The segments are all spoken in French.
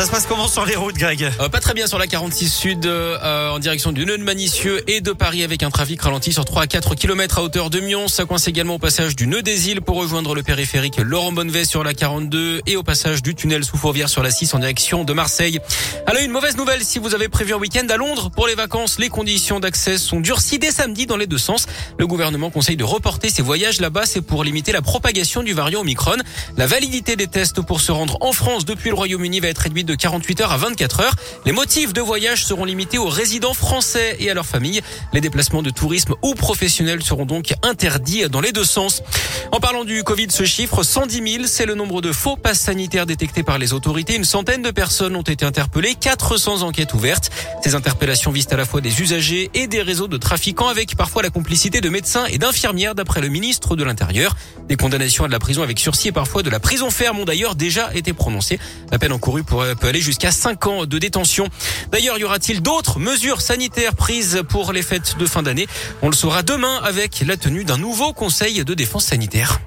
Ça se passe comment sur les routes, Greg euh, Pas très bien sur la 46 Sud euh, en direction du nœud de Manicieux et de Paris avec un trafic ralenti sur 3 à 4 km à hauteur de Mion. Ça coince également au passage du nœud des îles pour rejoindre le périphérique Laurent Bonnevet sur la 42 et au passage du tunnel sous Fourvière sur la 6 en direction de Marseille. Alors une mauvaise nouvelle si vous avez prévu un week-end à Londres pour les vacances. Les conditions d'accès sont durcies dès samedi dans les deux sens. Le gouvernement conseille de reporter ses voyages là-bas. C'est pour limiter la propagation du variant Omicron. La validité des tests pour se rendre en France depuis le Royaume-Uni va être réduite de 48 heures à 24 heures. Les motifs de voyage seront limités aux résidents français et à leurs familles. Les déplacements de tourisme ou professionnels seront donc interdits dans les deux sens. En parlant du Covid, ce chiffre, 110 000, c'est le nombre de faux passes sanitaires détectés par les autorités. Une centaine de personnes ont été interpellées, 400 enquêtes ouvertes. Ces interpellations visent à la fois des usagers et des réseaux de trafiquants avec parfois la complicité de médecins et d'infirmières d'après le ministre de l'Intérieur. Des condamnations à de la prison avec sursis et parfois de la prison ferme ont d'ailleurs déjà été prononcées. La peine encourue pourrait, peut aller jusqu'à 5 ans de détention. D'ailleurs, y aura-t-il d'autres mesures sanitaires prises pour les fêtes de fin d'année? On le saura demain avec la tenue d'un nouveau conseil de défense sanitaire.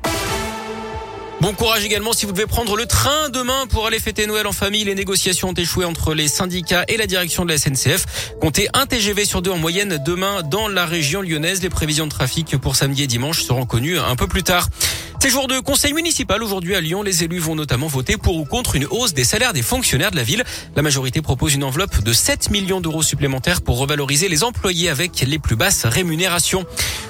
Bon courage également si vous devez prendre le train demain pour aller fêter Noël en famille. Les négociations ont échoué entre les syndicats et la direction de la SNCF. Comptez un TGV sur deux en moyenne demain dans la région lyonnaise. Les prévisions de trafic pour samedi et dimanche seront connues un peu plus tard. C'est jour de conseil municipal aujourd'hui à Lyon. Les élus vont notamment voter pour ou contre une hausse des salaires des fonctionnaires de la ville. La majorité propose une enveloppe de 7 millions d'euros supplémentaires pour revaloriser les employés avec les plus basses rémunérations.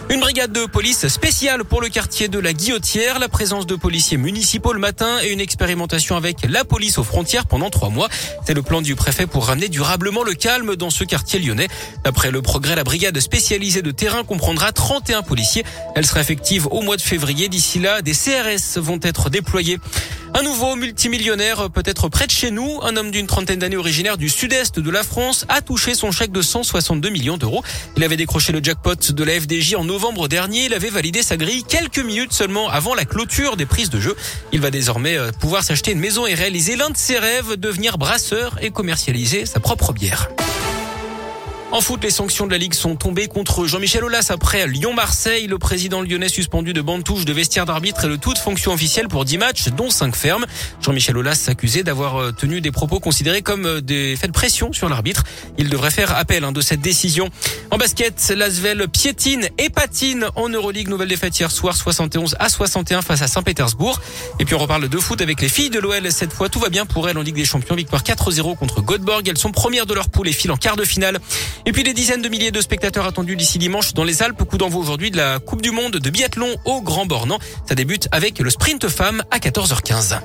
Une brigade de police spéciale pour le quartier de la Guillotière, la présence de policiers municipaux le matin et une expérimentation avec la police aux frontières pendant trois mois. C'est le plan du préfet pour ramener durablement le calme dans ce quartier lyonnais. D'après le progrès, la brigade spécialisée de terrain comprendra 31 policiers. Elle sera effective au mois de février. D'ici là, des CRS vont être déployés. Un nouveau multimillionnaire, peut-être près de chez nous, un homme d'une trentaine d'années originaire du sud-est de la France, a touché son chèque de 162 millions d'euros. Il avait décroché le jackpot de la FDJ en novembre dernier. Il avait validé sa grille quelques minutes seulement avant la clôture des prises de jeu. Il va désormais euh, pouvoir s'acheter une maison et réaliser l'un de ses rêves, devenir brasseur et commercialiser sa propre bière. En foot, les sanctions de la Ligue sont tombées contre Jean-Michel Aulas après Lyon-Marseille. Le président lyonnais suspendu de bande touche de vestiaire d'arbitre et de toute fonction officielle pour 10 matchs, dont 5 fermes. Jean-Michel Aulas s'accusait d'avoir euh, tenu des propos considérés comme euh, des faits de pression sur l'arbitre. Il devrait faire appel hein, de cette décision. En basket, Lasvel piétine et patine en Euroleague. Nouvelle défaite hier soir, 71 à 61 face à Saint-Pétersbourg. Et puis on reparle de foot avec les filles de l'OL. Cette fois, tout va bien pour elles en Ligue des Champions. Victoire 4-0 contre Göteborg. Elles sont premières de leur poule et filent en quart de finale. Et puis des dizaines de milliers de spectateurs attendus d'ici dimanche dans les Alpes. Coup d'envoi aujourd'hui de la Coupe du Monde de biathlon au Grand Bornand. Ça débute avec le sprint femme à 14h15.